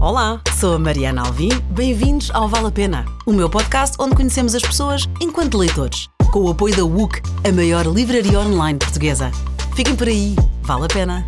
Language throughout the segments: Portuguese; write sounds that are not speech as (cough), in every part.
Olá, sou a Mariana Alvim. Bem-vindos ao Vale a Pena, o meu podcast onde conhecemos as pessoas enquanto leitores, com o apoio da WUC, a maior livraria online portuguesa. Fiquem por aí, vale a pena.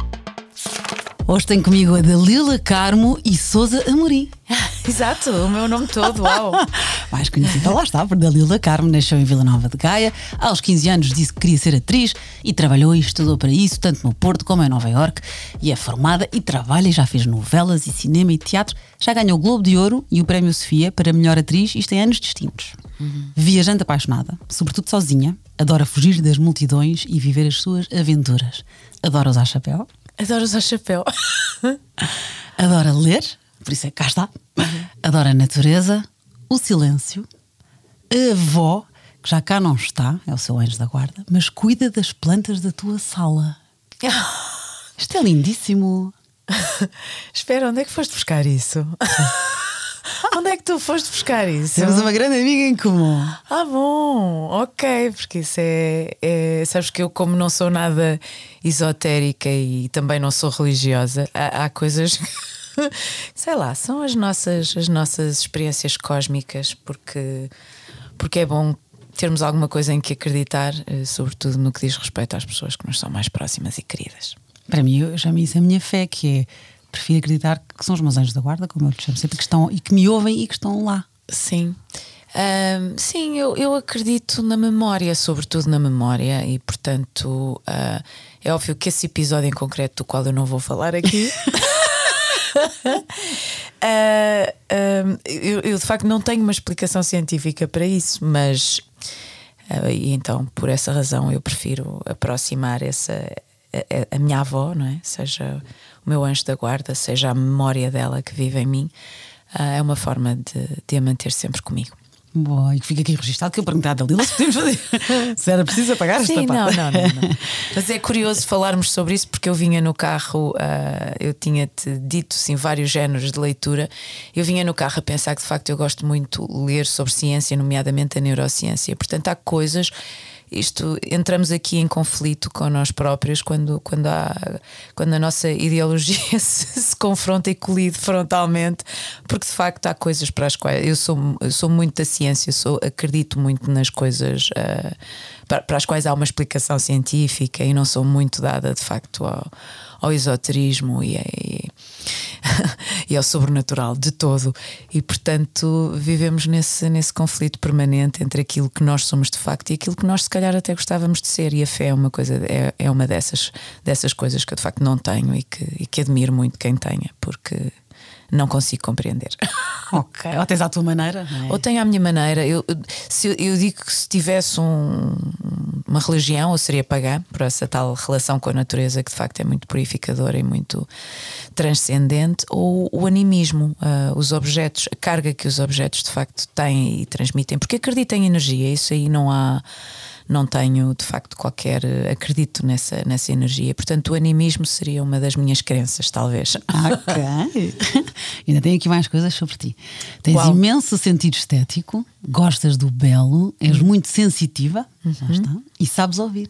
Hoje tenho comigo a Dalila Carmo e Souza Amorim. (laughs) Exato, o meu nome todo, uau! (laughs) Mais conhecida, lá está, por Dalila Carmo, nasceu em Vila Nova de Gaia. Aos 15 anos disse que queria ser atriz e trabalhou e estudou para isso, tanto no Porto como em Nova York. E é formada e trabalha e já fez novelas e cinema e teatro. Já ganhou o Globo de Ouro e o Prémio Sofia para melhor atriz, isto em anos distintos. Uhum. Viajante apaixonada, sobretudo sozinha, adora fugir das multidões e viver as suas aventuras. Adora usar chapéu, Adoro usar chapéu. (laughs) Adora ler, por isso é que cá está. Adora a natureza, o silêncio, a avó, que já cá não está, é o seu anjo da guarda, mas cuida das plantas da tua sala. (laughs) Isto é lindíssimo. (laughs) Espera, onde é que foste buscar isso? (laughs) Onde é que tu foste buscar isso? Temos uma grande amiga em comum. Ah, bom, ok, porque isso é, é, Sabes que eu, como não sou nada esotérica e também não sou religiosa, há, há coisas. (laughs) sei lá, são as nossas, as nossas experiências cósmicas, porque, porque é bom termos alguma coisa em que acreditar, eh, sobretudo no que diz respeito às pessoas que nos são mais próximas e queridas. Para mim, eu chamo isso a minha fé, que é prefiro acreditar que são os meus anjos da guarda, como eu lhes chamo sempre, que estão e que me ouvem e que estão lá. Sim. Um, sim, eu, eu acredito na memória, sobretudo na memória, e portanto uh, é óbvio que esse episódio em concreto, do qual eu não vou falar aqui. (laughs) uh, (laughs) eu, eu, de facto não tenho uma explicação científica para isso, mas uh, e então por essa razão eu prefiro aproximar essa a, a, minha avó, não é? Seja o meu anjo da guarda, seja a memória dela que vive em mim, uh, é uma forma de, de a manter sempre comigo. Boa, e que fica aqui registado que eu perguntei à Dalila se podemos fazer. (laughs) se era preciso apagar Sim, esta parte. Não, não, não, não. (laughs) Mas é curioso falarmos sobre isso porque eu vinha no carro, uh, eu tinha-te dito sim, vários géneros de leitura. Eu vinha no carro a pensar que de facto eu gosto muito de ler sobre ciência, nomeadamente a neurociência. Portanto, há coisas isto entramos aqui em conflito com nós próprios quando, quando, há, quando a nossa ideologia (laughs) se, se, confronta e colide frontalmente, porque de facto há coisas para as quais eu sou, eu sou muito da ciência, sou, acredito muito nas coisas uh, para, para, as quais há uma explicação científica e não sou muito dada de facto ao, ao esoterismo e, e (laughs) e ao sobrenatural de todo. E portanto vivemos nesse, nesse conflito permanente entre aquilo que nós somos de facto e aquilo que nós se calhar até gostávamos de ser. E a fé é uma coisa, é, é uma dessas, dessas coisas que eu de facto não tenho e que, e que admiro muito quem tenha, porque não consigo compreender. (laughs) Ok, ou tens à tua maneira? É? Ou tenho à minha maneira. Eu, se, eu digo que se tivesse um, uma religião, eu seria pagã por essa tal relação com a natureza que de facto é muito purificadora e muito transcendente, ou o animismo, uh, os objetos, a carga que os objetos de facto têm e transmitem, porque acredito em energia, isso aí não há não tenho de facto qualquer. acredito nessa, nessa energia. Portanto, o animismo seria uma das minhas crenças, talvez. Ok. (laughs) Ainda tenho aqui mais coisas sobre ti. Tens Qual? imenso sentido estético, gostas do belo, és uhum. muito sensitiva uhum. está, e sabes ouvir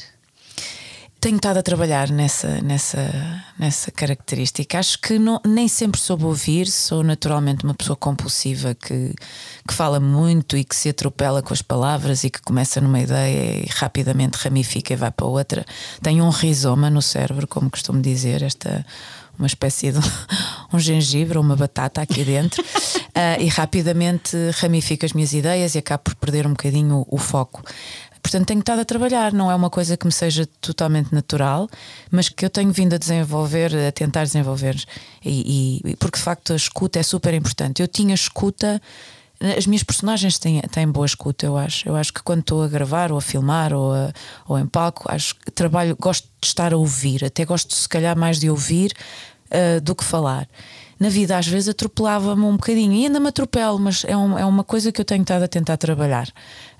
tenho estado a trabalhar nessa, nessa, nessa característica. Acho que não, nem sempre soube ouvir, sou naturalmente uma pessoa compulsiva que, que fala muito e que se atropela com as palavras e que começa numa ideia e rapidamente ramifica e vai para outra. Tenho um rizoma no cérebro, como costumo dizer, esta uma espécie de (laughs) um gengibre ou uma batata aqui dentro uh, (laughs) e rapidamente ramifico as minhas ideias e acabo por perder um bocadinho o, o foco. Portanto, tenho estado a trabalhar, não é uma coisa que me seja totalmente natural, mas que eu tenho vindo a desenvolver, a tentar desenvolver. E, e porque de facto a escuta é super importante. Eu tinha escuta. As minhas personagens têm, têm boa escuta, eu acho. Eu acho que quando estou a gravar ou a filmar ou, a, ou em palco, acho que trabalho, gosto de estar a ouvir, até gosto se calhar mais de ouvir uh, do que falar na vida às vezes atropelava-me um bocadinho e ainda me atropelo, mas é, um, é uma coisa que eu tenho estado a tentar trabalhar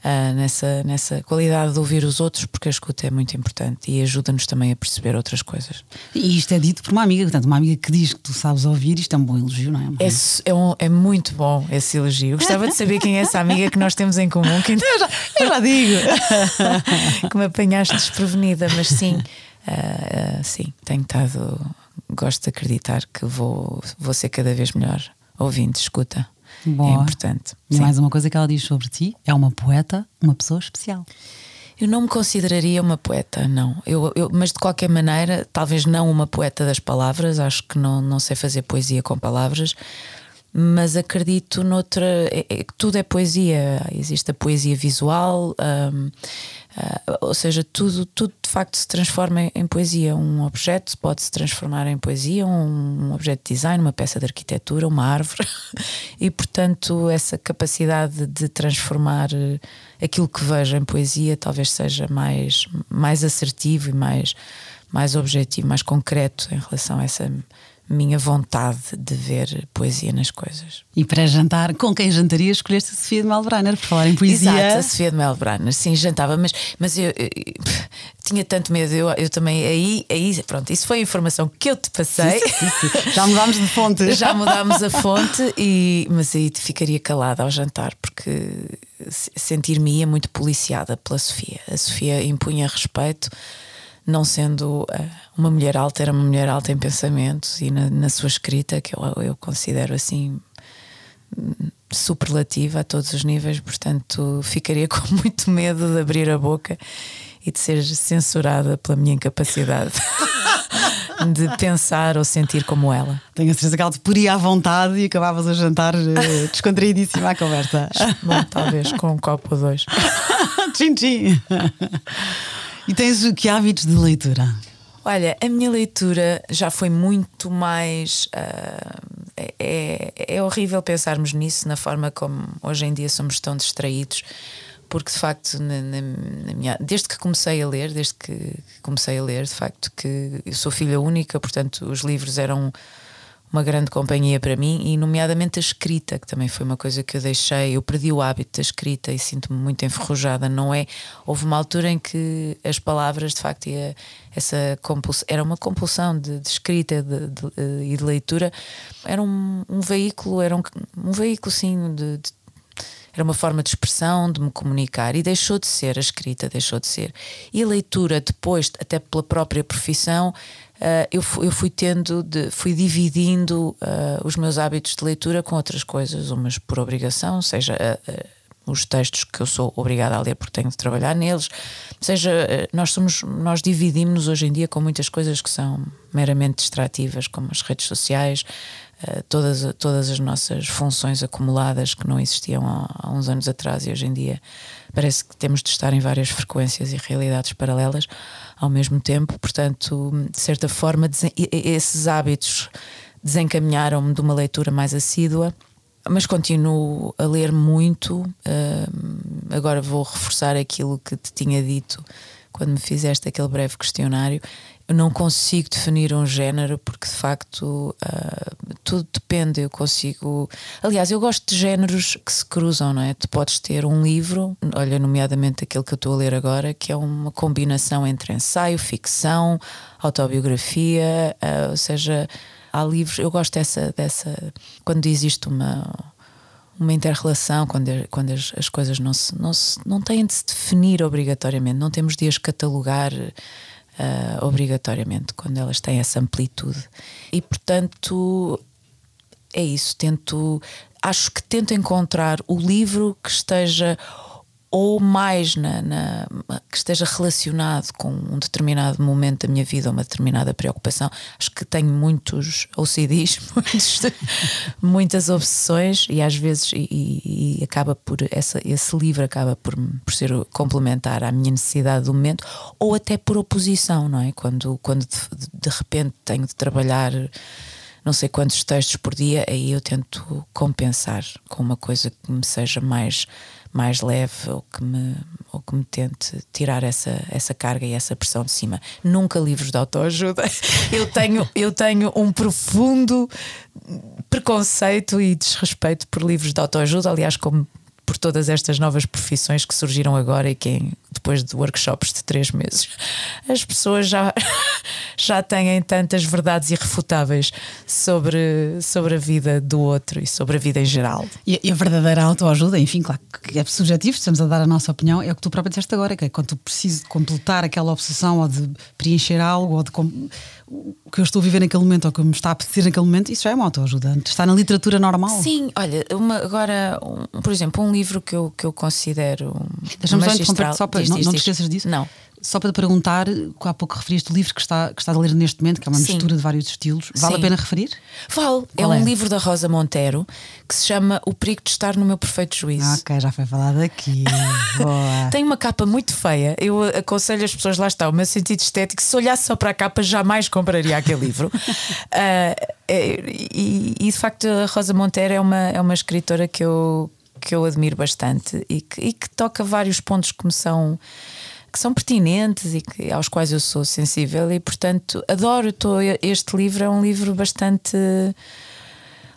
uh, nessa, nessa qualidade de ouvir os outros, porque a escuta é muito importante e ajuda-nos também a perceber outras coisas. E isto é dito por uma amiga, portanto, uma amiga que diz que tu sabes ouvir, isto é um bom elogio, não é? É, é, um, é muito bom esse elogio. Gostava de saber quem é essa amiga que nós temos em comum. Quem... Eu, já, eu já digo (laughs) que me apanhaste desprevenida, mas sim, uh, uh, sim, tenho estado gosto de acreditar que vou, vou ser cada vez melhor ouvinte, escuta. Boa. É importante. E mais uma coisa que ela diz sobre ti: é uma poeta, uma pessoa especial. Eu não me consideraria uma poeta, não. Eu, eu- mas de qualquer maneira, talvez não uma poeta das palavras, acho que não, não sei fazer poesia com palavras, mas acredito noutra. é- é que tudo é poesia. Existe a poesia visual, hum, ah, ou seja, tudo, tudo de facto se transforma em, em poesia. Um objeto pode se transformar em poesia, um, um objeto de design, uma peça de arquitetura, uma árvore, (laughs) e portanto, essa capacidade de transformar eh, aquilo que vejo em poesia talvez seja mais, mais assertivo e mais, mais objetivo, mais concreto em relação a essa minha vontade de ver poesia nas coisas. E para jantar, com quem jantaria, escolheste a Sofia de Malbrenner, por falar em poesia. Exato, a Sofia de Melbrenner, sim, jantava, mas, mas eu, eu- eu (laughs) tinha tanto medo, eu, eu também aí, aí, pronto, isso foi a informação que eu te passei. Já mudámos de fonte. (laughs) Já mudámos a fonte, e, mas aí ficaria calada ao jantar, porque se- sentir-me-ia muito policiada pela Sofia. A Sofia impunha respeito, não sendo ah, uma mulher alta, era uma mulher alta em pensamentos e na, na sua escrita, que eu, eu considero assim superlativa a todos os níveis, portanto ficaria (laughs) com muito medo de abrir a boca e de ser censurada pela minha incapacidade (laughs) de pensar ou sentir como ela. Tenho a certeza que ela te poria à vontade e acabavas a jantar eh, (laughs) descontraídíssima à conversa. Bom, talvez com um copo ou dois. tchim, tchim. E tens que hábitos de leitura? Olha, a minha leitura já foi muito mais. é, é- é horrível pensarmos nisso, na forma como hoje em dia somos tão distraídos, porque de facto, na, na- na minha, desde que comecei a ler, desde que comecei a ler, de facto, que eu sou filha única, portanto, os livros eram uma grande companhia para mim e nomeadamente a escrita, que também foi uma coisa que eu deixei, eu perdi o hábito da escrita e sinto-me muito enferrujada, não é? Houve uma altura em que as palavras, de facto, e a- essa era uma compulsão de, de escrita de- de- e de leitura, era um, um veículo, era um, um veículo sim de era uma forma de expressão, de me comunicar e deixou de ser a escrita, deixou de ser. E a leitura, depois, até pela própria profissão, ah, eu, fui, eu fui tendo, de, fui dividindo ah, os meus hábitos de leitura com outras coisas, umas por obrigação, seja ah, os textos que eu sou obrigada a ler porque tenho de trabalhar neles, seja nós somos, nós dividimos-nos hoje em dia com muitas coisas que são meramente distrativas, como as redes sociais, Uh, todas, todas as nossas funções acumuladas que não existiam há, há uns anos atrás e hoje em dia parece que temos de estar em várias frequências e realidades paralelas ao mesmo tempo. Portanto, de certa forma, esses hábitos desencaminharam-me de uma leitura mais assídua. Mas continuo a ler muito. Uh, agora vou reforçar aquilo que te tinha dito quando me fizeste aquele breve questionário. Eu não consigo definir um género porque de facto uh, tudo depende. Eu consigo. Aliás, eu gosto de géneros que se cruzam, não é? Tu podes ter um livro, olha, nomeadamente aquele que eu estou a ler agora, que é uma combinação entre ensaio, ficção, autobiografia, uh, ou seja, há livros. Eu gosto dessa. dessa quando existe uma uma inter-relação quando, quando as, as coisas não, se, não, se, não têm de se definir obrigatoriamente, não temos de as catalogar uh, obrigatoriamente quando elas têm essa amplitude. E portanto é isso, tento acho que tento encontrar o livro que esteja ou mais na, na, que esteja relacionado com um determinado momento da minha vida, uma determinada preocupação. Acho que tenho muitos OCDs, (laughs) muitos, muitas obsessões e às vezes e, e, acaba por essa, esse livro acaba por, por ser complementar à minha necessidade do momento ou até por oposição, não é? Quando, quando de, de repente tenho de trabalhar não sei quantos textos por dia, aí eu tento compensar com uma coisa que me seja mais, mais leve ou que me, ou que me tente tirar essa, essa carga e essa pressão de cima. Nunca livros de autoajuda. (laughs) Eu tenho, eu tenho um profundo preconceito e desrespeito por livros de autoajuda, aliás, como por todas estas novas profissões que surgiram agora e que depois de workshops de três meses, as pessoas já, (laughs) já têm tantas verdades irrefutáveis sobre, sobre a vida do outro e sobre a vida em geral. E, e a verdadeira autoajuda, enfim, claro que é subjetivo, estamos a dar a nossa opinião, é o que tu próprio disseste agora, que é quando tu precisas de completar aquela obsessão ou de preencher algo ou de o que eu estou a viver naquele momento ou o que me está a apetecer naquele momento, isso já é uma autoajuda. Está na literatura normal. Sim, olha, uma, agora, um, por exemplo, um livro que eu, que eu considero. Deixa-me só interromper só para. Diz, não, diz, não te esqueças disso? Não. Só para te perguntar, há pouco referiste o livro que, está, que estás a ler neste momento, que é uma Sim. mistura de vários estilos. Vale Sim. a pena referir? Vale. É um é? livro da Rosa Monteiro que se chama O Perigo de Estar no Meu Perfeito Juízo. Ah, ok, já foi falado aqui. (laughs) Tem uma capa muito feia. Eu aconselho as pessoas, lá está, o meu sentido estético, se olhasse só para a capa, jamais compraria aquele livro. uh, (laughs) e, e, de facto, a Rosa Monteiro é uma, é uma escritora que eu, que eu admiro bastante e que, e que toca vários pontos que me são que são pertinentes e que, aos quais eu sou sensível e portanto adoro tô, este livro é um livro bastante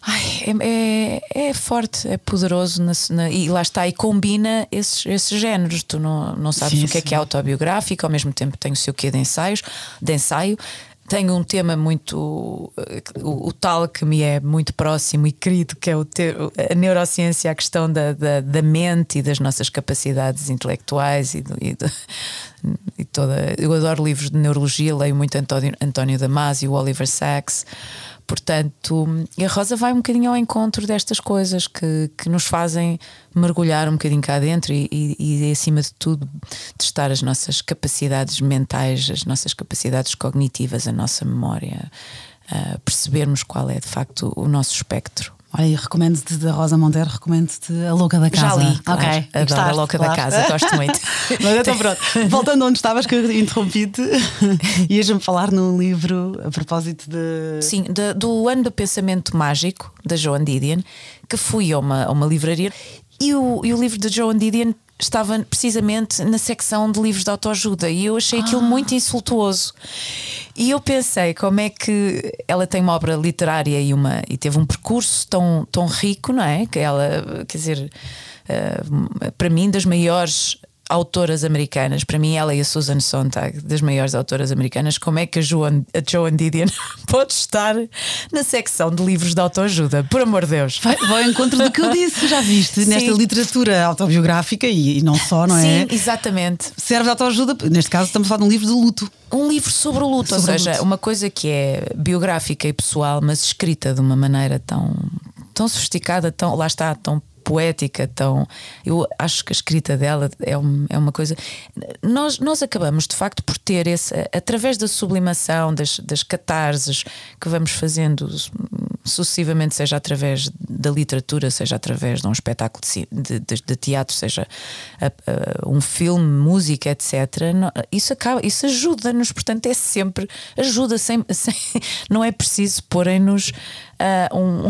Ai, é, é, é, forte, é poderoso na, na, e lá está, e combina esses, esses géneros. Tu não, não sabes sim, o que sim. é que é autobiográfico, ao mesmo tempo tem o seu quê de ensaios, de ensaio, tenho um tema muito. O, o, tal que me é muito próximo e querido, que é o ter, a neurociência, a questão da, da, da, mente e das nossas capacidades intelectuais e, do, e, do, (laughs) e, toda. Eu adoro livros de neurologia, leio muito António, António Damasio, Oliver Sacks. Portanto, a Rosa vai um bocadinho ao encontro destas coisas que, que nos fazem mergulhar um bocadinho cá dentro e, e, e, acima de tudo, testar as nossas capacidades mentais, as nossas capacidades cognitivas, a nossa memória, uh, percebermos qual é de facto o nosso espectro. Olha, e recomendo-te da Rosa Monteiro, recomendo-te A Louca da Casa. Já li, claro. ok. Adoro Gostaste, A Louca claro. da Casa, gosto muito. (laughs) Mas então pronto, voltando onde estavas, que eu interrompi-te, (laughs) ias-me falar num livro a propósito de. Sim, de, do Ano do Pensamento Mágico, da Joan Didion, que fui a uma, a uma livraria e o, e o livro de Joan Didion estava precisamente na secção de livros de autoajuda e eu achei aquilo ah. muito insultuoso. E eu pensei como é que ela tem uma obra literária e, uma, e teve um percurso tão, tão rico, não é? Que ela, quer dizer, uh, para mim, das maiores autoras americanas, para mim ela e a Susan Sontag, das maiores autoras americanas, como é que a Joan, a Joan Didion (laughs) pode estar na secção de livros de autoajuda? Por amor de Deus. Vai, vai ao encontro do que eu disse, já viste, (laughs) Sim. nesta literatura autobiográfica e, e, não só, não é? Sim, exatamente. Serve de autoajuda, neste caso estamos a falar de um livro de luto. Um livro sobre o luto, sobre ou seja, luto. uma coisa que é biográfica e pessoal, mas escrita de uma maneira tão, tão sofisticada, tão, lá está, tão poética, tão. Eu acho que a escrita dela é, um, é uma coisa. Nós, nós acabamos, de facto, por ter esse. através da sublimação, das, das catarses que vamos fazendo sucessivamente, seja através da literatura, seja através de um espetáculo de, de, de teatro, seja a, a, um filme, música, etc. Isso acaba, isso ajuda-nos, portanto, é sempre ajuda, sem, (laughs) sem não é preciso porem-nos uh, (laughs) um,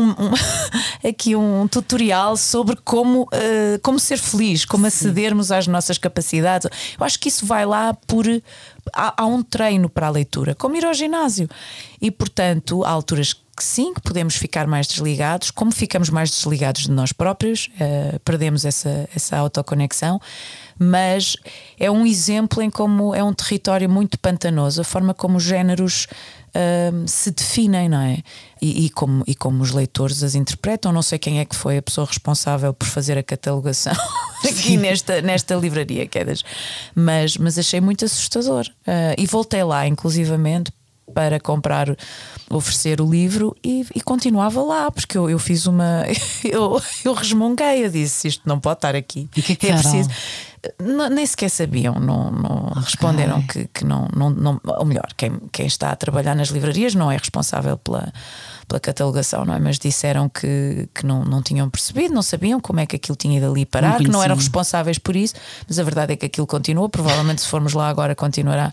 um, um, (laughs) aqui um tutorial sobre como, uh, como ser feliz, como acedermos às nossas capacidades. Eu acho que isso vai lá por. Há, há um treino para a leitura, como ir ao ginásio. E, portanto, há alturas que sim, que podemos ficar mais desligados. Como ficamos mais desligados de nós próprios, uh, perdemos essa, essa autoconexão. Mas é um exemplo em como é um território muito pantanoso, a forma como os géneros se definem, não é? E, e, como, e como os leitores as interpretam. Não sei quem é que foi a pessoa responsável por fazer a catalogação (laughs) aqui nesta, nesta livraria, Quedas, mas, mas achei muito assustador. Uh, e voltei lá, inclusivamente, para comprar, oferecer o livro e, e continuava lá, porque eu, eu fiz uma. (laughs) Eu, eu resmunguei, eu disse: isto não pode estar aqui. E que é, que é preciso. Não, nem sequer sabiam, não, não okay. responderam que, que não, não, não. Ou melhor, quem, quem está a trabalhar nas livrarias não é responsável pela pela catalogação, não é? Mas disseram que, que não, não tinham percebido, não sabiam como é que aquilo tinha ido ali parar, que não eram responsáveis por isso, mas a verdade é que aquilo continua. Provavelmente, se formos lá agora, continuará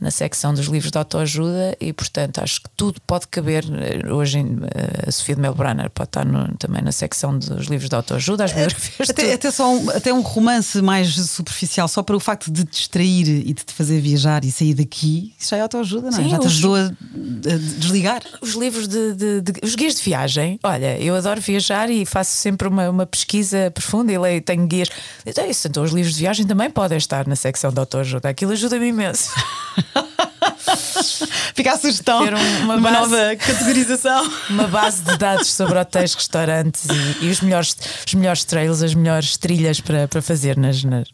na secção dos livros de autoajuda e, portanto, acho que tudo pode caber. Hoje, eh, a Sofia de Melbrenner pode estar no, também na secção dos livros de autoajuda, as biografias. Até, até, só um, até um romance mais superficial, só para o facto de te distrair e de te fazer viajar e sair daqui, isso já é autoajuda, não é? Sim, já te os- ajudou a, a desligar. Os livros de, de- de- Os guias de viagem, olha, eu adoro viajar e faço sempre uma, uma pesquisa profunda e leio, tenho guias. Então, isso, então, os livros de viagem também podem estar na secção de autoajuda. Aquilo ajuda-me imenso. (laughs) Fica a sugestão. Ter um- uma uma base- nova categorização. Uma base de dados sobre hotéis, restaurantes e, e os, melhores, os melhores trails, as melhores trilhas para, para fazer nas, nas-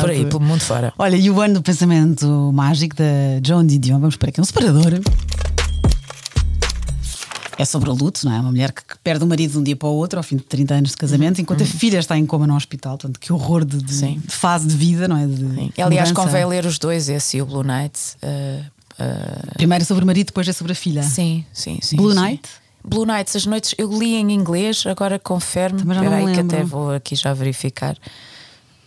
por aí, pelo mundo fora. Olha, e o ano do pensamento mágico da Joan Didion, vamos para aqui, um separador. É sobre o luto, não é? Uma mulher que perde o marido de um dia para o outro, ao fim de 30 anos de casamento, enquanto a filha está em coma no hospital. Portanto, que horror de, de- de fase de vida, não é? De Sim. Aliás, mudança. convém ler os dois, esse e o Blue Nights. uh, uh, Primeiro é sobre o marido, depois é sobre a filha. sim, sim, sim. Blue sim. Night? Blue Nights, as noites eu li em inglês, agora confirmo. Espera aí que até vou aqui já verificar.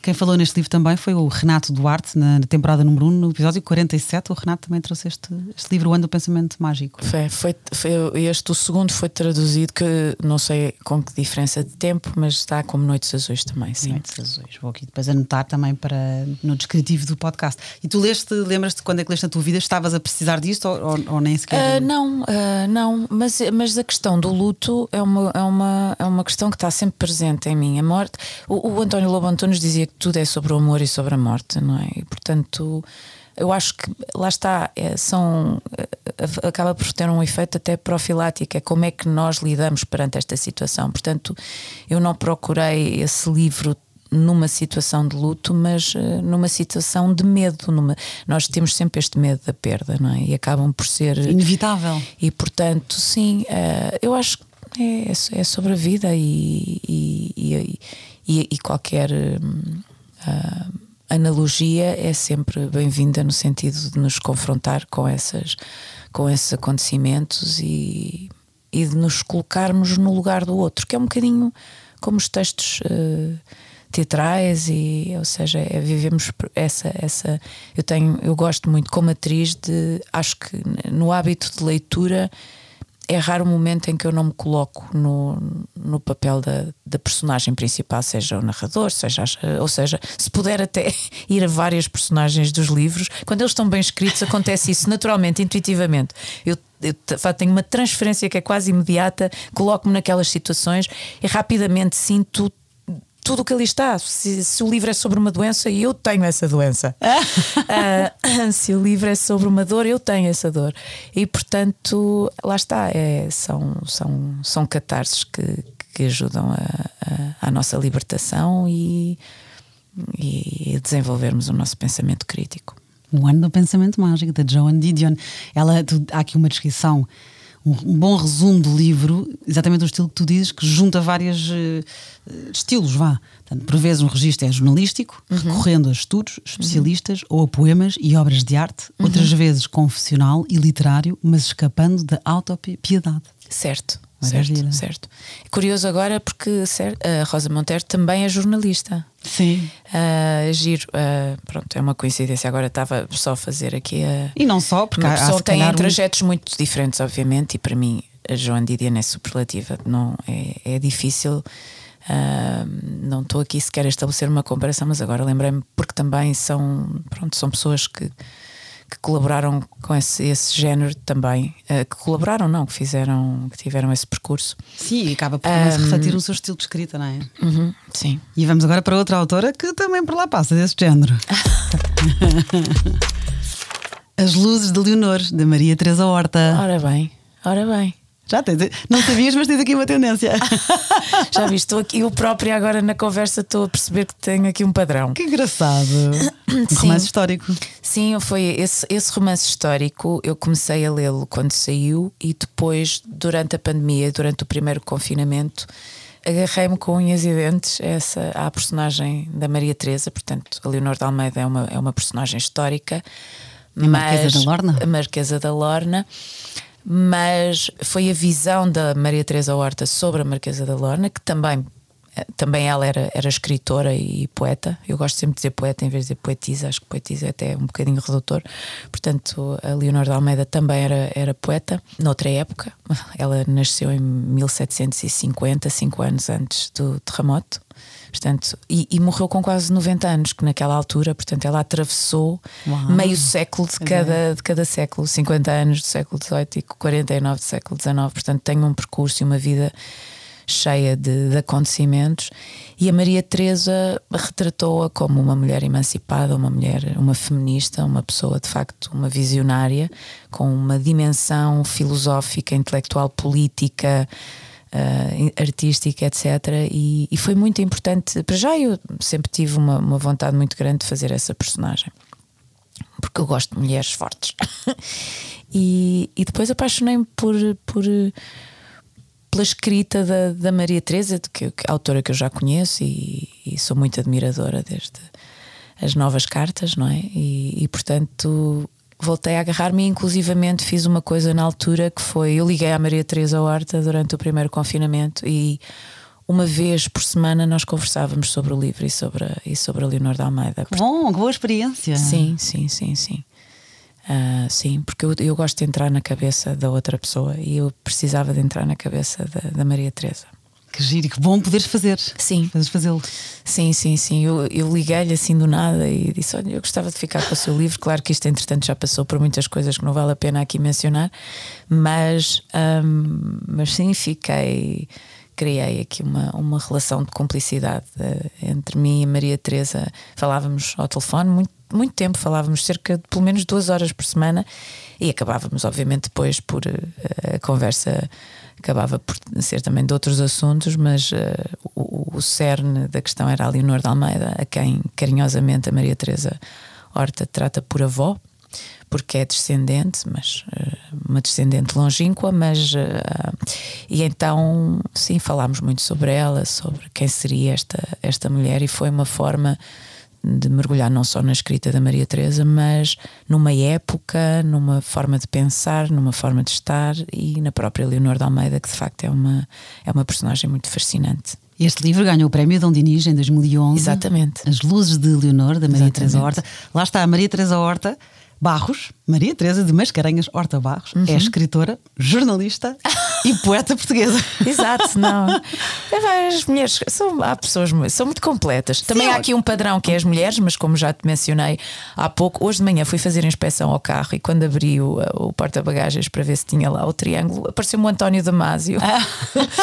Quem falou neste livro também foi o Renato Duarte, na na temporada número 1, no episódio 47. O Renato também trouxe este, este livro, O Ano do Pensamento Mágico. Foi, foi, foi este, o segundo foi traduzido, que não sei com que diferença de tempo, mas está como Noites Azuis também, sim. Noites Azuis. Vou aqui depois anotar também para no descritivo do podcast. E tu leste, lembras-te quando é que leste na tua vida? Estavas a precisar disto ou, ou- nem sequer? Ah, não, ah, não, mas, mas a questão do luto é uma, é, uma, é uma questão que está sempre presente em mim. A morte. O, o António Lobo Antunes dizia que tudo é sobre o amor e sobre a morte, não é? E portanto. Eu acho que lá está, é, são, eh, acaba por ter um efeito até profilático, é como é que nós lidamos perante esta situação. Portanto, eu não procurei esse livro numa situação de luto, mas eh, numa situação de medo. Numa... Nós temos sempre este medo da perda, não é? E acabam por ser. Inevitável. E portanto, sim, eh, eu acho que é, é sobre a vida e, e, e, e- e qualquer ah, analogia é sempre bem-vinda no sentido de nos confrontar com, essas, com esses acontecimentos e, e de nos colocarmos no lugar do outro, que é um bocadinho como os textos. eh, teatrais e ou seja é, vivemos essa essa eu tenho eu gosto muito como atriz de acho que no hábito de leitura é raro o momento em que eu não me coloco no, no papel da, da personagem principal, seja o narrador, seja, ou seja, se puder até (laughs) ir a várias personagens dos livros, quando eles estão bem escritos, acontece isso naturalmente, intuitivamente. Eu, eu tenho uma transferência que é quase imediata, coloco-me naquelas situações e rapidamente sinto tudo o que ali está. Se, se o livro é sobre uma doença, eu tenho essa doença. (laughs) Ah, se o livro é sobre uma dor, eu tenho essa dor. E portanto, lá está. É, são, são, são catarses que, que ajudam à nossa libertação e, e a desenvolvermos o nosso pensamento crítico. O ano do pensamento mágico da Joan Didion. Ela, há aqui uma descrição, um, bom resumo do livro, exatamente o estilo que tu dizes, que junta vários estilos, vá. Portanto, por vezes um registro é jornalístico, recorrendo a estudos, especialistas ou a poemas e obras de arte, outras vezes confessional e literário, mas escapando da autopiedade. Certo, Maravilha. certo, certo. Curioso agora porque cer- a Rosa Monteiro também é jornalista. Sim. Ah, giro, ah, pronto, é uma coincidência. Agora estava só a fazer aqui a. E não só, porque Uma há, há pessoa se tem um- trajetos muito diferentes, obviamente, e para mim a Joan Didion é superlativa. Não, é, é difícil. ah, não estou aqui sequer a estabelecer uma comparação, mas agora lembrei-me porque também são, pronto, são pessoas que, que colaboraram com esse, esse género também. ah, que colaboraram, não, que fizeram, que tiveram esse percurso. Sim, e acaba por se refletir no seu estilo de escrita, não é? Uhum, sim. E vamos agora para outra autora que também por lá passa desse género. (laughs) As Luzes de Leonor, da Maria Teresa Horta. Ora bem, ora bem. Já tens, não sabias, mas tens aqui uma tendência. (laughs) Já vi, estou aqui, eu própria agora na conversa estou a perceber que tenho aqui um padrão. que engraçado. Um Sim. romance histórico. Sim, foi esse, esse romance histórico. Eu comecei a lê-lo quando saiu e depois, durante a pandemia, durante o primeiro confinamento, agarrei-me com unhas e dentes a essa, à personagem da Maria Teresa. Portanto, a Leonor de Almeida é uma, é uma personagem histórica. A Marquesa da Lorna? A Marquesa da Lorna. Mas foi a visão da Maria Teresa Horta sobre a Marquesa da Lorna que também também ela era, era escritora e poeta. Eu gosto sempre de dizer poeta em vez de dizer poetisa, acho que poetisa é até um bocadinho redutor. Portanto, a Leonor de Almeida também era, era poeta, noutra época. (laughs) Ela nasceu em 1750, cinco anos antes do terremoto. Portanto, e, e, morreu com quase 90 anos, que naquela altura, portanto, ela atravessou Uau. meio século de cada, é. de cada século, 50 anos do século XVIII e 49 do século XIX. Portanto, tem um percurso e uma vida cheia de, de acontecimentos. E a Maria Teresa retratou-a como uma mulher emancipada, uma mulher, uma feminista, uma pessoa de facto, uma visionária, com uma dimensão filosófica, intelectual, política. Uh, artística, etc. E, e, foi muito importante. Para já, eu sempre tive uma, uma vontade muito grande de fazer essa personagem, porque eu gosto de mulheres fortes. (laughs) e, e depois apaixonei-me por, por pela escrita da, da Maria Teresa, que, que, autora que eu já conheço e, e, sou muito admiradora desde as novas cartas, não é? E, e portanto voltei a agarrar-me, inclusivamente fiz uma coisa na altura que foi eu liguei à Maria Teresa Horta durante o primeiro confinamento e uma vez por semana nós conversávamos sobre o livro e sobre a, e sobre a Leonor da Almeida. Bom, boa experiência. Sim, sim, sim, sim. Uh, sim, porque eu, eu, gosto de entrar na cabeça da outra pessoa e eu precisava de entrar na cabeça da, da Maria Teresa. Que giro, que bom poderes fazer. Sim. Poderes fazê-lo. Sim, sim, sim. Eu, eu liguei-lhe assim do nada e disse: Olha, eu gostava de ficar com o seu livro. Claro que isto, entretanto, já passou por muitas coisas que não vale a pena aqui mencionar, mas, um, mas sim, fiquei. Criei aqui uma, uma relação de cumplicidade uh, entre mim e Maria Teresa. Falávamos ao telefone muito muito tempo, falávamos cerca de pelo menos duas horas por semana e acabávamos, obviamente, depois por uh, a conversa acabava por ser também de outros assuntos, mas uh, o, o cerne da questão era a Leonor de Almeida, a quem carinhosamente a Maria Teresa Horta trata por avó, porque é descendente, mas uh, uma descendente longínqua, mas uh, e então sim falámos muito sobre ela, sobre quem seria esta esta mulher e foi uma forma de mergulhar não só na escrita da Maria Teresa, mas numa época, numa forma de pensar, numa forma de estar e na própria Leonor de Almeida, que de facto é uma, é uma personagem muito fascinante. Este livro ganhou o prémio Dom Dinis em 2011. Exatamente. As Luzes de Leonor, da Maria. Teresa Horta. Lá está a Maria Teresa Horta Barros, Maria Teresa de Mascarenhas Horta Barros, é uhum. é escritora, jornalista e (laughs) poeta portuguesa. Exato, não. (laughs) É, as mulheres são, há pessoas são muito completas. Também Sim, há aqui um padrão que é as mulheres, mas como já te mencionei há pouco, hoje de manhã fui fazer inspeção ao carro e quando abri o, o porta-bagagens para ver se tinha lá o triângulo, apareceu-me o António Damasio. Ah.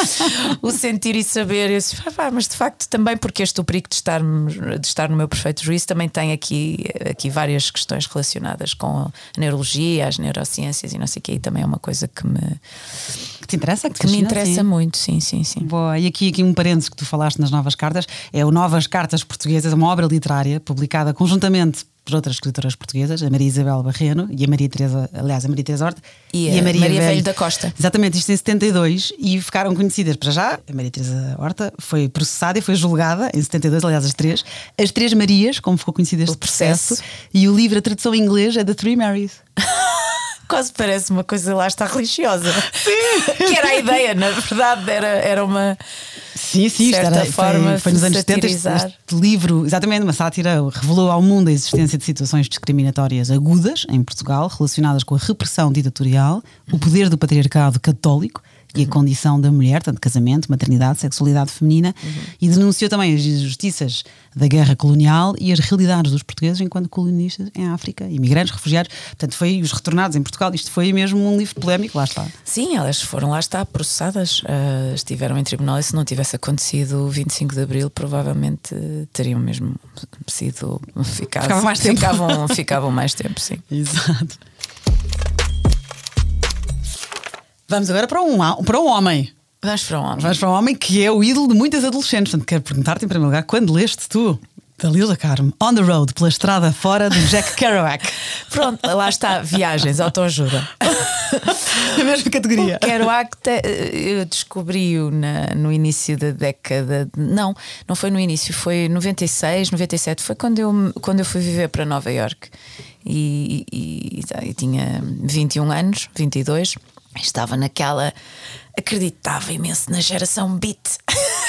(laughs) o sentir e saber, eu disse, ah, mas de facto também porque este o perigo de estar, de estar no meu perfeito juízo também tem aqui, aqui várias questões relacionadas com a neurologia, as neurociências e não sei o quê, e também é uma coisa que me. Que te interessa? Que, que me interessa sim. muito, sim, sim, sim. Boa. E aqui, aqui um parênteses que tu falaste nas Novas Cartas é o Novas Cartas Portuguesas, uma obra literária publicada conjuntamente por outras escritoras portuguesas, a Maria Isabel Barreno e a Maria Teresa, aliás, a Maria Teresa Horta e, e a, Maria, Maria Velho. Velho da Costa. Exatamente, isto em 72 e ficaram conhecidas para já. A Maria Teresa Horta foi processada e foi julgada em 72, aliás, as três. As Três Marias, como ficou conhecida este processo. processo. E o livro, a tradução em inglês é The Three Marys. (laughs) Quase parece uma coisa lá está religiosa. (laughs) Sim. que era a ideia, na verdade, era, era uma. Sim, sim, isto era, forma foi, foi nos anos 70 este, este, livro, exatamente, uma sátira, revelou ao mundo a existência de situações discriminatórias agudas em Portugal, relacionadas com a repressão ditatorial, o poder do patriarcado católico e a condição da mulher, tanto casamento, maternidade, sexualidade feminina, uhum. e denunciou também as injustiças da guerra colonial e as realidades dos portugueses enquanto colonistas em África, imigrantes, refugiados. Portanto, foi os retornados em Portugal. Isto foi mesmo um livro polémico, lá está. Sim, elas foram lá está processadas, uh, estiveram em tribunal e se não tivesse acontecido o 25 de Abril, provavelmente teriam mesmo sido ficado, mais tempo. Ficavam, ficavam mais tempo, sim. (laughs) Exato. Vamos agora para um, para um homem. Vamos para um homem. Vamos para um homem que é o ídolo de muitas adolescentes. Portanto, quero perguntar-te em primeiro lugar, quando leste tu? Dalila Carmo, On the Road, pela estrada fora de Jack (laughs) Kerouac. Pronto, lá está, viagens, autoajuda. (laughs) a mesma categoria. O Kerouac te, eu descobri-o no início da década. Não, não foi no início, foi 96, 97. Foi quando eu, quando eu fui viver para Nova York. E, e, e, e tinha 21 anos, 22 estava naquela. acreditava imenso na geração beat.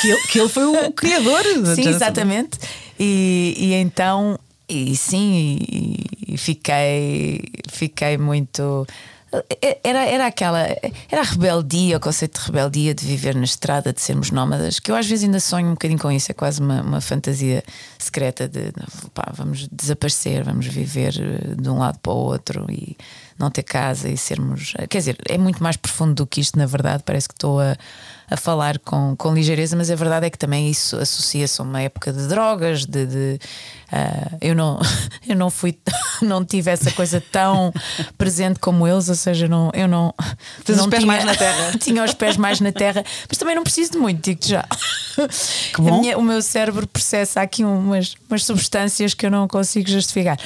Que ele, que ele foi o (laughs) criador. sim, exatamente. E, e então, e sim, e, e fiquei, fiquei muito era, era aquela. Era a rebeldia, o conceito de rebeldia de viver na estrada, de sermos nómadas, que eu às vezes ainda sonho um bocadinho com isso. É quase uma, uma fantasia secreta de pá, vamos desaparecer, vamos viver eh, de um lado para o outro e não ter casa e sermos. Quer dizer, é muito mais profundo do que isto, na verdade. Parece que estou a a falar com, com ligeireza, mas a verdade é que também isso associa-se a uma época de drogas, de, de uh, eu não (laughs) eu não fui (laughs) não tive essa coisa tão (laughs) presente como eles, ou seja, não, eu não Tens os pés tinha, mais na terra. tinha os pés mais na terra, mas também não preciso de muito, digo já. Minha, o meu cérebro processa aqui umas, umas substâncias que eu não consigo justificar.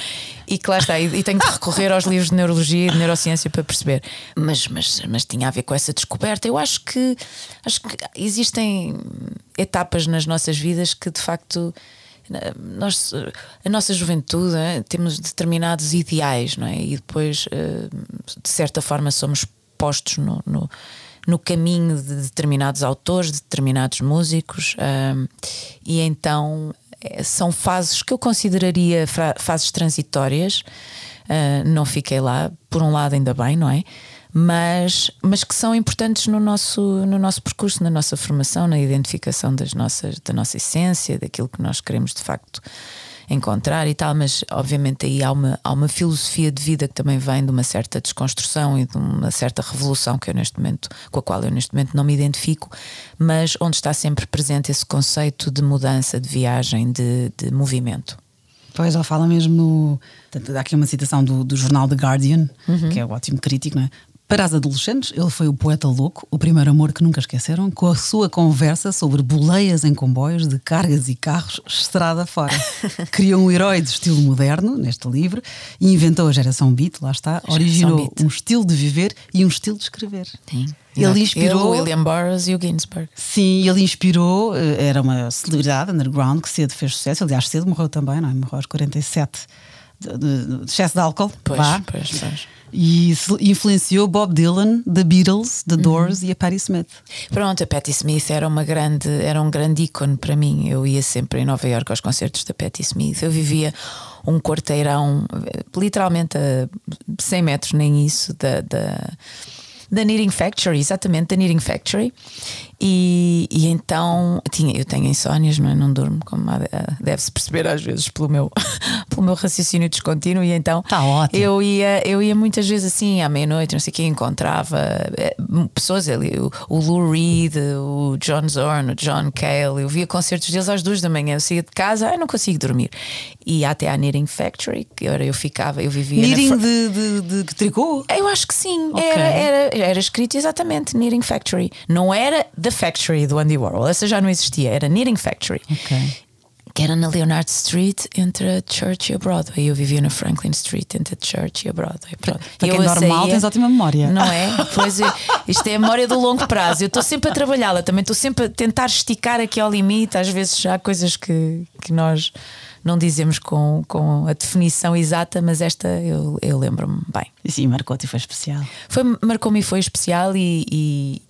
E que lá está, e, e tenho que recorrer aos livros de neurologia e de neurociência para perceber. Mas, mas, mas tinha a ver com essa descoberta. Eu acho que acho que existem etapas nas nossas vidas que de facto nós, a nossa juventude é? temos determinados ideais, não é? E depois, eh, de certa forma, somos postos no, no, no caminho de determinados autores, de determinados músicos, um, e então eh, são fases que eu consideraria fases transitórias. Uh, não fiquei lá, por um lado, ainda bem, não é? mas, mas que são importantes no nosso, no nosso percurso, na nossa formação, na identificação das nossas, da nossa essência, daquilo que nós queremos de facto encontrar e tal, mas obviamente aí há uma, há uma filosofia de vida que também vem de uma certa desconstrução e de uma certa revolução que eu neste momento, com a qual eu neste momento não me identifico, mas onde está sempre presente esse conceito de mudança, de viagem, de, de movimento. Pois, ela fala mesmo no. Há aqui uma citação do, do jornal The Guardian, uhum. que é um ótimo crítico, não é? Para as adolescentes, ele foi o poeta louco, o primeiro amor que nunca esqueceram, com a sua conversa sobre boleias em comboios de cargas e carros estrada fora. (laughs) Criou um herói de estilo moderno, neste livro, e inventou a geração beat, lá está, originou um estilo de viver e um estilo de escrever. Sim. Ele inspirou. Ele, William Burroughs e o Ginsberg. Sim, ele inspirou, eh, era uma celebridade underground que cedo fez sucesso, aliás, cedo morreu também, não é? Morreu aos 47 de, de, de excesso de álcool. Pois, Vá. pois, pois e influenciou Bob Dylan, The Beatles, The uhum. Doors uhum. e a Patti Smith. Pronto, a Patti Smith era uma grande, era um grande ícone para mim. Eu ia sempre em Nova York aos concertos da Patti Smith. Eu vivia um quarteirão, literalmente a 100 metros, nem isso, da, da da Knitting Factory, exatamente, da Knitting Factory. E, e então tinha, eu tenho insónias, não, é? não durmo, como deve-se perceber às vezes pelo meu, (laughs) pelo meu raciocínio descontínuo. E então tá ótimo. eu ia, eu ia muitas vezes assim à meia-noite, não sei o que, encontrava eh, pessoas ali, o, o Lou Reed, o John Zorn, o John Cale. Eu via concertos deles às duas da manhã. Eu saía de casa, ai, não consigo dormir. E até à Knitting Factory, que eu ficava, eu vivia. Knitting na... de, de, de, de tricô? Eu acho que sim, okay. era, era, era escrito exatamente Knitting Factory. Não era The Factory do Andy Warhol, essa já não existia, era Knitting Factory. Que era na Leonard Street entre a Church e a Broadway. Eu vivia na Franklin Street entre a Church e a Broadway. Pronto. Para quem é normal, saía, tens ótima memória. Não é? Pois é, isto é a memória do longo prazo. Eu estou sempre a trabalhá-la, também estou sempre a tentar esticar aqui ao limite. Às vezes há coisas que, que nós não dizemos com, com a definição exata, mas esta eu, eu lembro-me bem. E sim, marcou-te e foi especial. Foi, marcou-me e foi especial e, e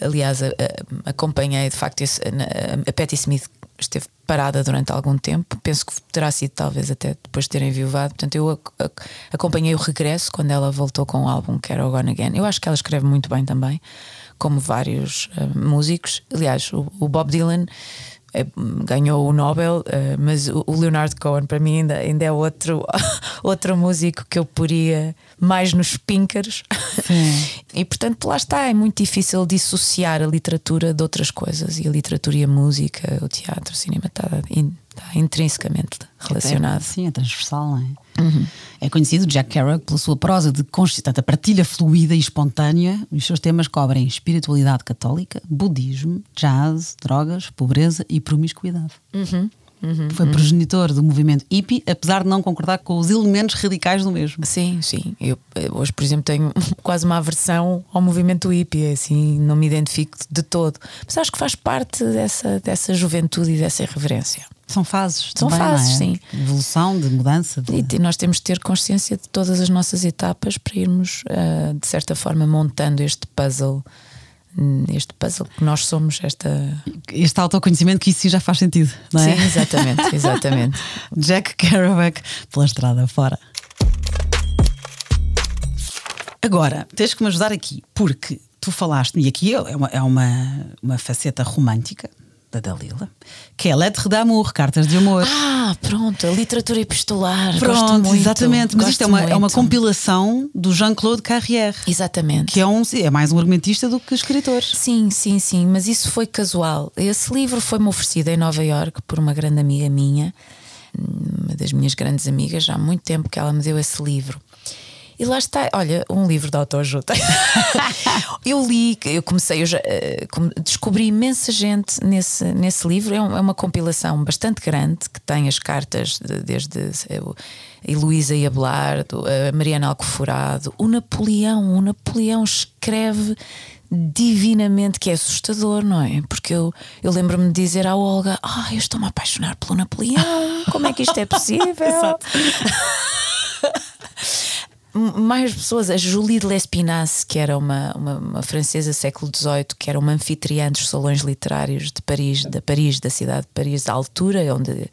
aliás a, a, acompanhei de facto esse, a, a Patti Smith esteve parada durante algum tempo, penso que terá sido talvez até depois de terem viuvado, portanto eu acompanhei o regresso quando ela voltou com o álbum que era o Gone Again. Eu acho que ela escreve muito bem também, como vários uh, músicos. Aliás, o, o Bob Dylan ganhou o Nobel, eh, mas o Leonard Cohen para mim ainda, ainda é outro, (laughs) outro músico que eu poria mais nos píncaros. (laughs) e portanto, lá está, é muito difícil dissociar a literatura de outras coisas. E a literatura e a música, o teatro, o cinema está, está intrinsecamente relacionado. sim, é transversal, não é? Uhum. É conhecido Jack Kerouac pela sua prosa de constante partilha fluida e espontânea. Os seus temas cobrem espiritualidade católica, budismo, jazz, drogas, pobreza e promiscuidade. Uhum. Uhum, Foi progenitor do movimento hippie, apesar de não concordar com os elementos radicais do mesmo. Sim, sim. Eu hoje, por exemplo, tenho (laughs) quase uma aversão ao movimento hippie, é assim, não me identifico de todo. Mas acho que faz parte dessa, dessa juventude e dessa irreverência. São fases, São também, fases, é? sim. De evolução, de mudança. De... E nós temos de ter consciência de todas as nossas etapas para irmos, ah, de certa forma, montando este puzzle. Este puzzle que nós somos, esta. Este autoconhecimento que isso sim já faz sentido, não é? Sim, exatamente, (laughs) exatamente. Jack Kerouac pela estrada fora. Agora, tens que me ajudar aqui, porque tu falaste, e aqui é uma, é uma, uma faceta romântica da Dalila, que é Lettre d'amour, cartas de amor. Ah, pronto, a literatura epistolar. Pronto, muito, exatamente. Mas isto é uma, é uma compilação do Jean-Claude Carrière, Exatamente. que é, um, é mais um argumentista do que escritor. Sim, sim, sim, mas isso foi casual. Esse livro foi-me oferecido em Nova Iorque por uma grande amiga minha, uma das minhas grandes amigas, já há muito tempo que ela me deu esse livro. E lá está, olha, um livro de autoajuda. (laughs) eu li, eu comecei, eu já, eh, descobri imensa gente nesse, nesse livro. É, é uma compilação bastante grande que tem as cartas de- desde eh, a Heloísa e Abelardo, a Mariana Alcoforado, o Napoleão. O Napoleão escreve divinamente, que é assustador, não é? Porque eu, eu lembro-me de dizer à Olga: Ah, eu estou-me a apaixonar pelo Napoleão, como é que isto é (laughs) possível? M- (laughs) mais pessoas, a Julie de Lespinasse, que era uma, uma, uma francesa século XVIII, que era uma anfitriã dos salões literários de Paris, da Paris, da cidade de Paris, da altura onde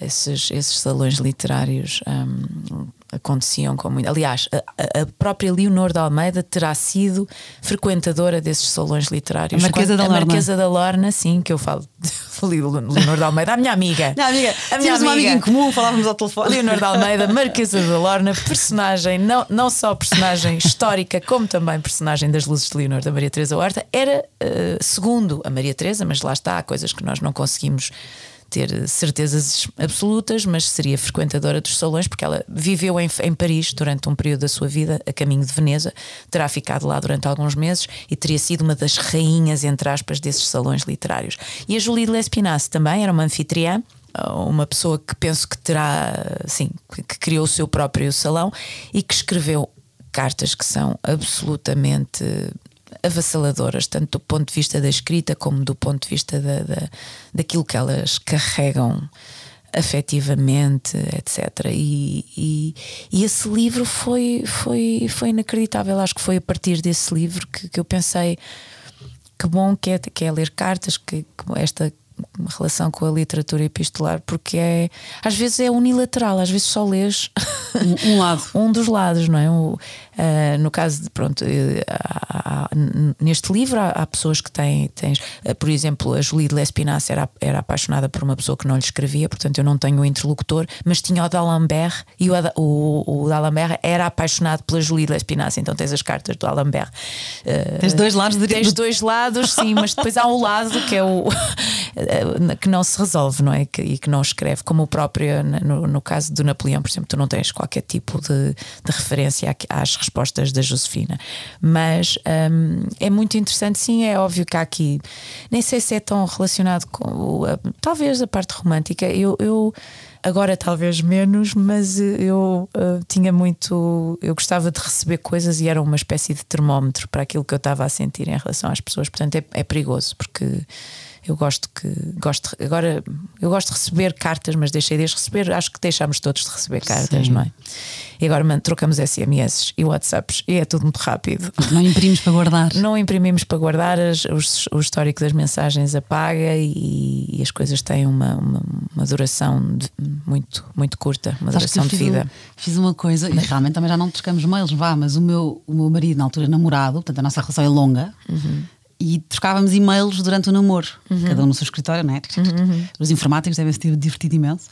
esses, esses salões literários hum, aconteciam com muito. Aliás, a, a- própria Leonor de Almeida terá sido frequentadora desses salões literários. A Marquesa Quando- da a Lorna. Marquesa da Lorna, sim, que eu falo. Falei de (laughs) Leonor de Almeida, a minha amiga. Não, amiga, a minha tínhamos uma amiga em comum, falávamos ao telefone. Leonor de Almeida, Marquesa da Lorna, personagem, não, não só personagem histórica, como também personagem das luzes de Leonor da Maria Teresa Horta, era eh, segundo a Maria Teresa, mas lá está, há coisas que nós não conseguimos ter certezas absolutas, mas seria frequentadora dos salões, porque ela viveu em, em Paris durante um período da sua vida, a caminho de Veneza, terá ficado lá durante alguns meses e teria sido uma das rainhas, entre aspas, desses salões literários. E a Julie Lespinasse também era uma anfitriã, uma pessoa que penso que terá, sim, que criou o seu próprio salão e que escreveu cartas que são absolutamente avassaladoras, tanto do ponto de vista da escrita como do ponto de vista da, da, daquilo que elas carregam afetivamente, etc. E, e, e esse livro foi, foi, foi inacreditável. Acho que foi a partir desse livro que, que eu pensei que bom que é, que é ler cartas, que, que esta relação com a literatura epistolar, porque é às vezes é unilateral, às vezes só lês Um, um lado. (laughs) um dos lados, não é? O, ah, no caso de, pronto, eh, há- há- neste livro há, há pessoas que têm, tens, ah, por exemplo, a Julie de Lespinasse era, era apaixonada por uma pessoa que não lhe escrevia, portanto eu não tenho o interlocutor, mas tinha o d'Alembert e o, o, o d'Alembert era apaixonado pela Julie de Lespinasse, então tens as cartas do D'Alembert. Ah, Tens dois lados de- Tens do- dois lados, sim, mas depois há um lado que é o (laughs) que não se resolve, não é? Que- E que não escreve, como o próprio no, no caso do Napoleão, por exemplo, tu não tens qualquer tipo de, de referência às respostas da Josefina. Mas hum, é muito interessante, sim, é óbvio que há aqui, nem sei se é tão relacionado com a- talvez a parte romântica. Eu, eu agora talvez menos, mas eu uh, tinha muito. Eu gostava de receber coisas e era uma espécie de termómetro para aquilo que eu estava a sentir em relação às pessoas. Portanto, é, é perigoso porque eu gosto que gosto agora eu gosto de receber cartas, mas deixei de receber. Acho que deixámos todos de receber cartas, Sim. não é? E agora mano, trocamos SMS e WhatsApps e é tudo muito rápido. Não imprimimos para guardar. (laughs) Não imprimimos para guardar, as- os- o histórico das mensagens apaga e, e as coisas têm uma, uma, uma duração de- muito, muito curta, uma Sabes duração de vida. um- fiz uma coisa, e realmente também já não trocamos mails, vá, mas o meu, o meu marido, na altura namorado, portanto a nossa relação é longa, e trocávamos e-mails durante o namoro, cada um no seu escritório, não é? Os informáticos devem se ter divertido imenso.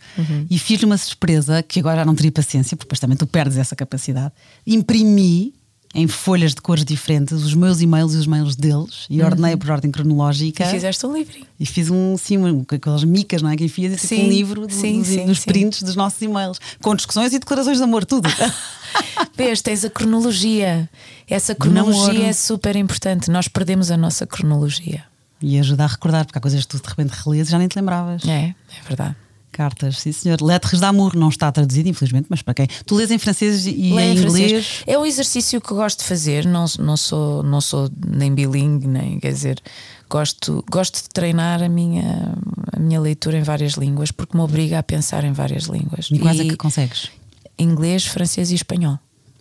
E fiz-lhe uma surpresa que agora já não teria paciência, porque depois também tu perdes essa capacidade. Imprimi em folhas de cores diferentes os meus e-mails e os e-mails deles e ordenei por ordem cronológica. E fizeste um livrinho. E fiz um, sim, um, aquelas micas, não é? Que enfias tipo Sim, um livro do- sim, dos, sim, dos prints dos nossos e-mails, com discussões e declarações de amor, tudo. (laughs) Vês, tens a cronologia. Essa cronologia é super importante. Nós perdemos a nossa cronologia. e ajuda a recordar, porque há coisas que tu de repente relês e já nem te lembravas. É, é verdade. Cartas, sim senhor. Lettres d'amour não está traduzido, infelizmente, mas para quem? Tu lês em francês e Leio em em francês. inglês? É um exercício que gosto de fazer, não, não, sou, não sou nem bilingue, nem quer dizer, gosto, gosto de treinar a minha, a minha leitura em várias línguas, porque me obriga a pensar em várias línguas. E quais é que consegues? inglês, francês e espanhol.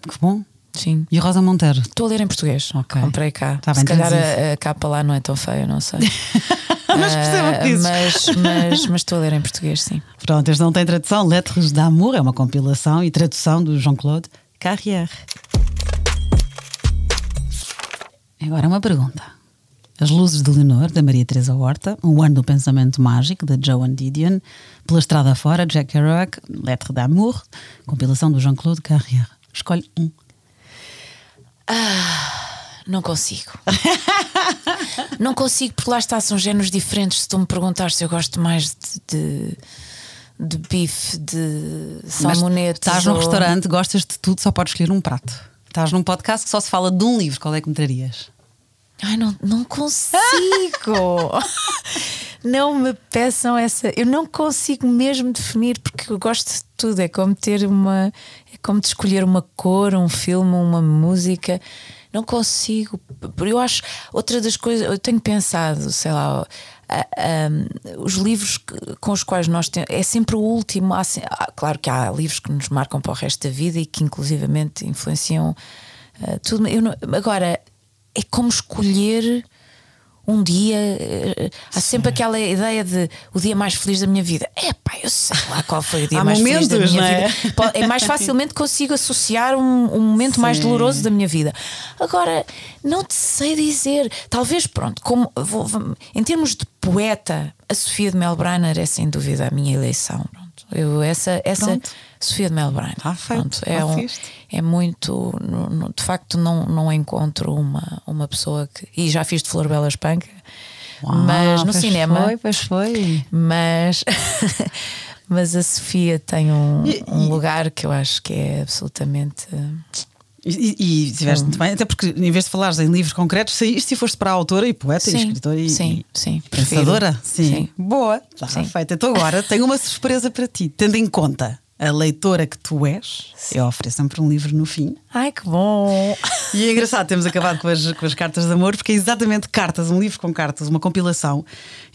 Que bom. Sim. E Rosa Monteiro? Estou a ler em português. Ok. Comprei cá. Tá Se bem calhar traduzido. a, a capa lá não é tão feia, não sei. (laughs) (laughs) Mas percebo o que Ah, dizes. mas, mas, mas estou a ler em português, sim. Pronto, este não tem tradução. Lettres d'amour é uma compilação e tradução do Jean-Claude Carrière. Agora uma pergunta. As Luzes de Leonor, da Maria Teresa Horta, O Ano do Pensamento Mágico, da Joan Didion, Pela Estrada Fora, Jack Kerouac, Lettre d'amour, compilação do Jean-Claude Carrière. Escolhe um. Não consigo. (laughs) não consigo, porque lá está, são géneros diferentes. Se tu me perguntares se eu gosto mais de, de, de bife, de salmonete. Estás num restaurante, gostas de tudo, só podes escolher um prato. Estás num podcast que só se fala de um livro, qual é que me trarias? Ai, não, não consigo. (laughs) não me peçam essa. Eu não consigo mesmo definir, porque eu gosto de tudo. É como ter uma. É como de escolher uma cor, um filme, uma música. Não consigo. Eu acho. Outra das coisas. Eu tenho pensado, sei lá. os livros com os quais nós temos. É sempre o último. Há claro que há livros que nos marcam para o resto da vida e que, inclusivamente, influenciam ah, tudo. Não- agora, é como escolher um dia. eh, Há sempre aquela ideia de o dia mais feliz da minha vida. É pá, eu sei lá qual foi o dia mais feliz da momentos, minha é? vida. É mais facilmente consigo associar um, um momento mais Sim. doloroso da minha vida. Agora, não te sei dizer. Talvez, pronto, como vou- vou- em termos de poeta, a Sofia de Melbrenner é sem dúvida a minha eleição. Eu, essa, essa Pronto. Sofia de. Tá feito, pronto, é, um, é muito. no- no- De facto, não, não encontro uma, uma pessoa que. E já fiz de Flor Bela Espanca, mas no cinema. Foi, pois foi. Mas, (laughs) mas a Sofia tem um, E- um e- lugar que eu acho que é absolutamente. E, e, estiveste muito bem, até porque em vez de falares em livros concretos, saíste e foste para a autora e poeta e Sim, escritora e, sim, e sim, prefiro. pensadora. Sim. Sim. Boa, já Sim. feita. Então agora (laughs) tenho uma surpresa para ti, tendo em conta a leitora que tu és, eu ofereço sempre um livro no fim. Ai, que bom! (laughs) E é engraçado, temos acabado com as, com as cartas de amor, porque é exatamente cartas, um livro com cartas, uma compilação.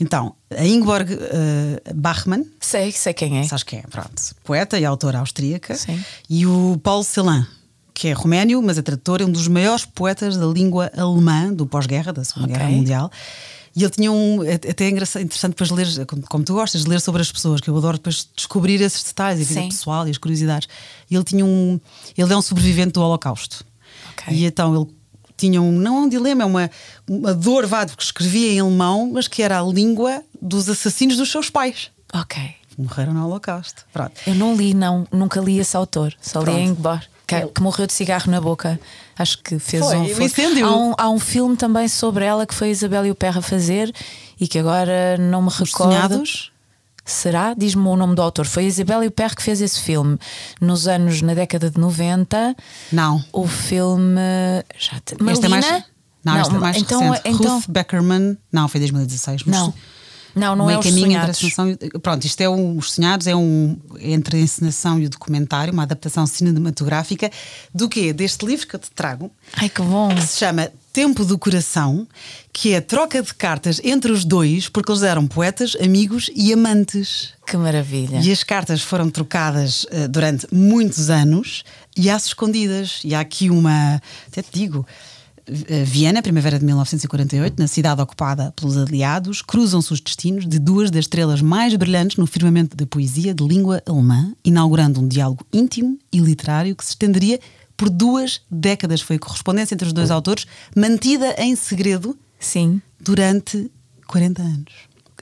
Então, a Ingeborg eh, Bachmann, Sei, sei quem é. sabes quem é? Pronto, poeta e autora austríaca. Sim. E o Paulo Celan, que é roménio, mas é tradutor, é um dos maiores poetas da língua alemã do pós-guerra, da Segunda Ok. Guerra Mundial. E ele tinha um. é- Até é interessante depois ler, como, tu gostas de ler sobre as pessoas, que eu adoro depois descobrir esses detalhes, a vida Sim. pessoal e as curiosidades. E ele tinha um. Ele é um sobrevivente do Holocausto. Ok. E então ele tinha um. Não é um dilema, é uma, uma dor, vá, porque escrevia em alemão, mas que era a língua dos assassinos dos seus pais. Ok. Morreram no Holocausto. Pronto. Eu não li, não, nunca li esse autor, só li Pronto. a Ingbar, que, que morreu de cigarro na boca. Acho que fez Foi, um. incêndio. Há, um. há um filme também sobre ela que foi a Isabel e o Perra fazer e que agora não me Os recordo. sonhados. Será? Diz-me o nome do autor. Foi a Isabel e o Perra que fez esse filme nos anos, na década de 90. Não. O filme. Já te... Malina? Este é mais. Não, este é mais então, recente. então Ruth Beckerman. Não, foi 2016. mas Não. Não, não é meio os caminho entre a encenação Pronto, isto é um, Os Sonhados, é um. Entre a encenação e o documentário, uma adaptação cinematográfica do quê? Deste livro que eu te trago, Ai que bom! que se chama Tempo do Coração, que é troca de cartas entre os dois, porque eles eram poetas, amigos e amantes. Que maravilha! E as cartas foram trocadas eh, durante muitos anos e às escondidas. E há aqui uma. Até te digo. Eh, Viena, primavera de 1948, na cidade ocupada pelos aliados, cruzam-se os destinos de duas das estrelas mais brilhantes no firmamento da poesia de língua alemã, inaugurando um diálogo íntimo e literário que se estenderia por duas décadas. Foi a correspondência entre os dois autores, mantida em segredo Sim. durante 40 anos.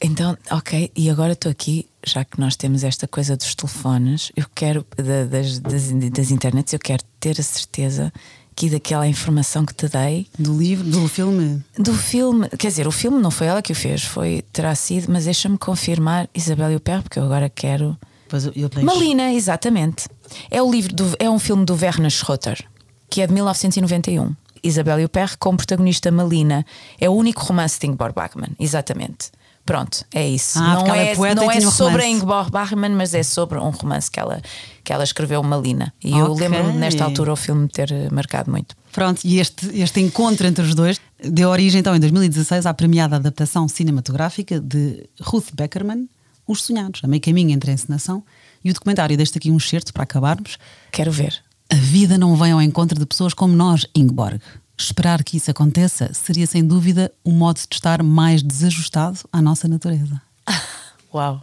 Então, ok, e agora estou aqui, já que nós temos esta coisa dos telefones, eu quero, da- das, das, das internets, eu quero ter a certeza que daquela informação que te dei Do livro, do filme. do filme, quer dizer, o filme não foi ela que o fez, foi, terá sido, mas deixa-me confirmar Isabel e o Perro, porque eu agora quero. Pois eu, eu tenho- Malina, exatamente. É, o livro do, é um filme do Werner Schroeter, que é de 1991. Isabel e o Perro, com protagonista Malina. É o único romance de Ingmar Bachmann, exatamente. Pronto, é isso. Ah, não é é, não é um sobre a. Ingeborg Bachmann, mas é sobre um romance que ela, que ela escreveu, Malina. E eu Ok. lembro-me nesta altura o filme ter eh, marcado muito. Pronto, e este, este encontro entre os dois deu origem então em 2016 à premiada adaptação cinematográfica de Ruth Beckerman, Os Sonhados, a meio caminho entre a encenação e o documentário deste aqui um excerto para acabarmos. Quero ver. A vida não vem ao encontro de pessoas como nós, Ingeborg. Esperar que isso aconteça seria sem dúvida um modo de estar mais desajustado à nossa natureza. (laughs) Uau!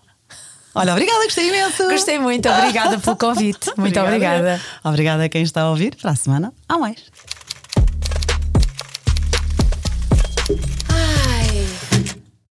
Olha, obrigada, gostei imenso. Gostei muito, obrigada pelo convite. (laughs) Muito obrigada. Obrigada a quem está a ouvir. Para a semana, há mais.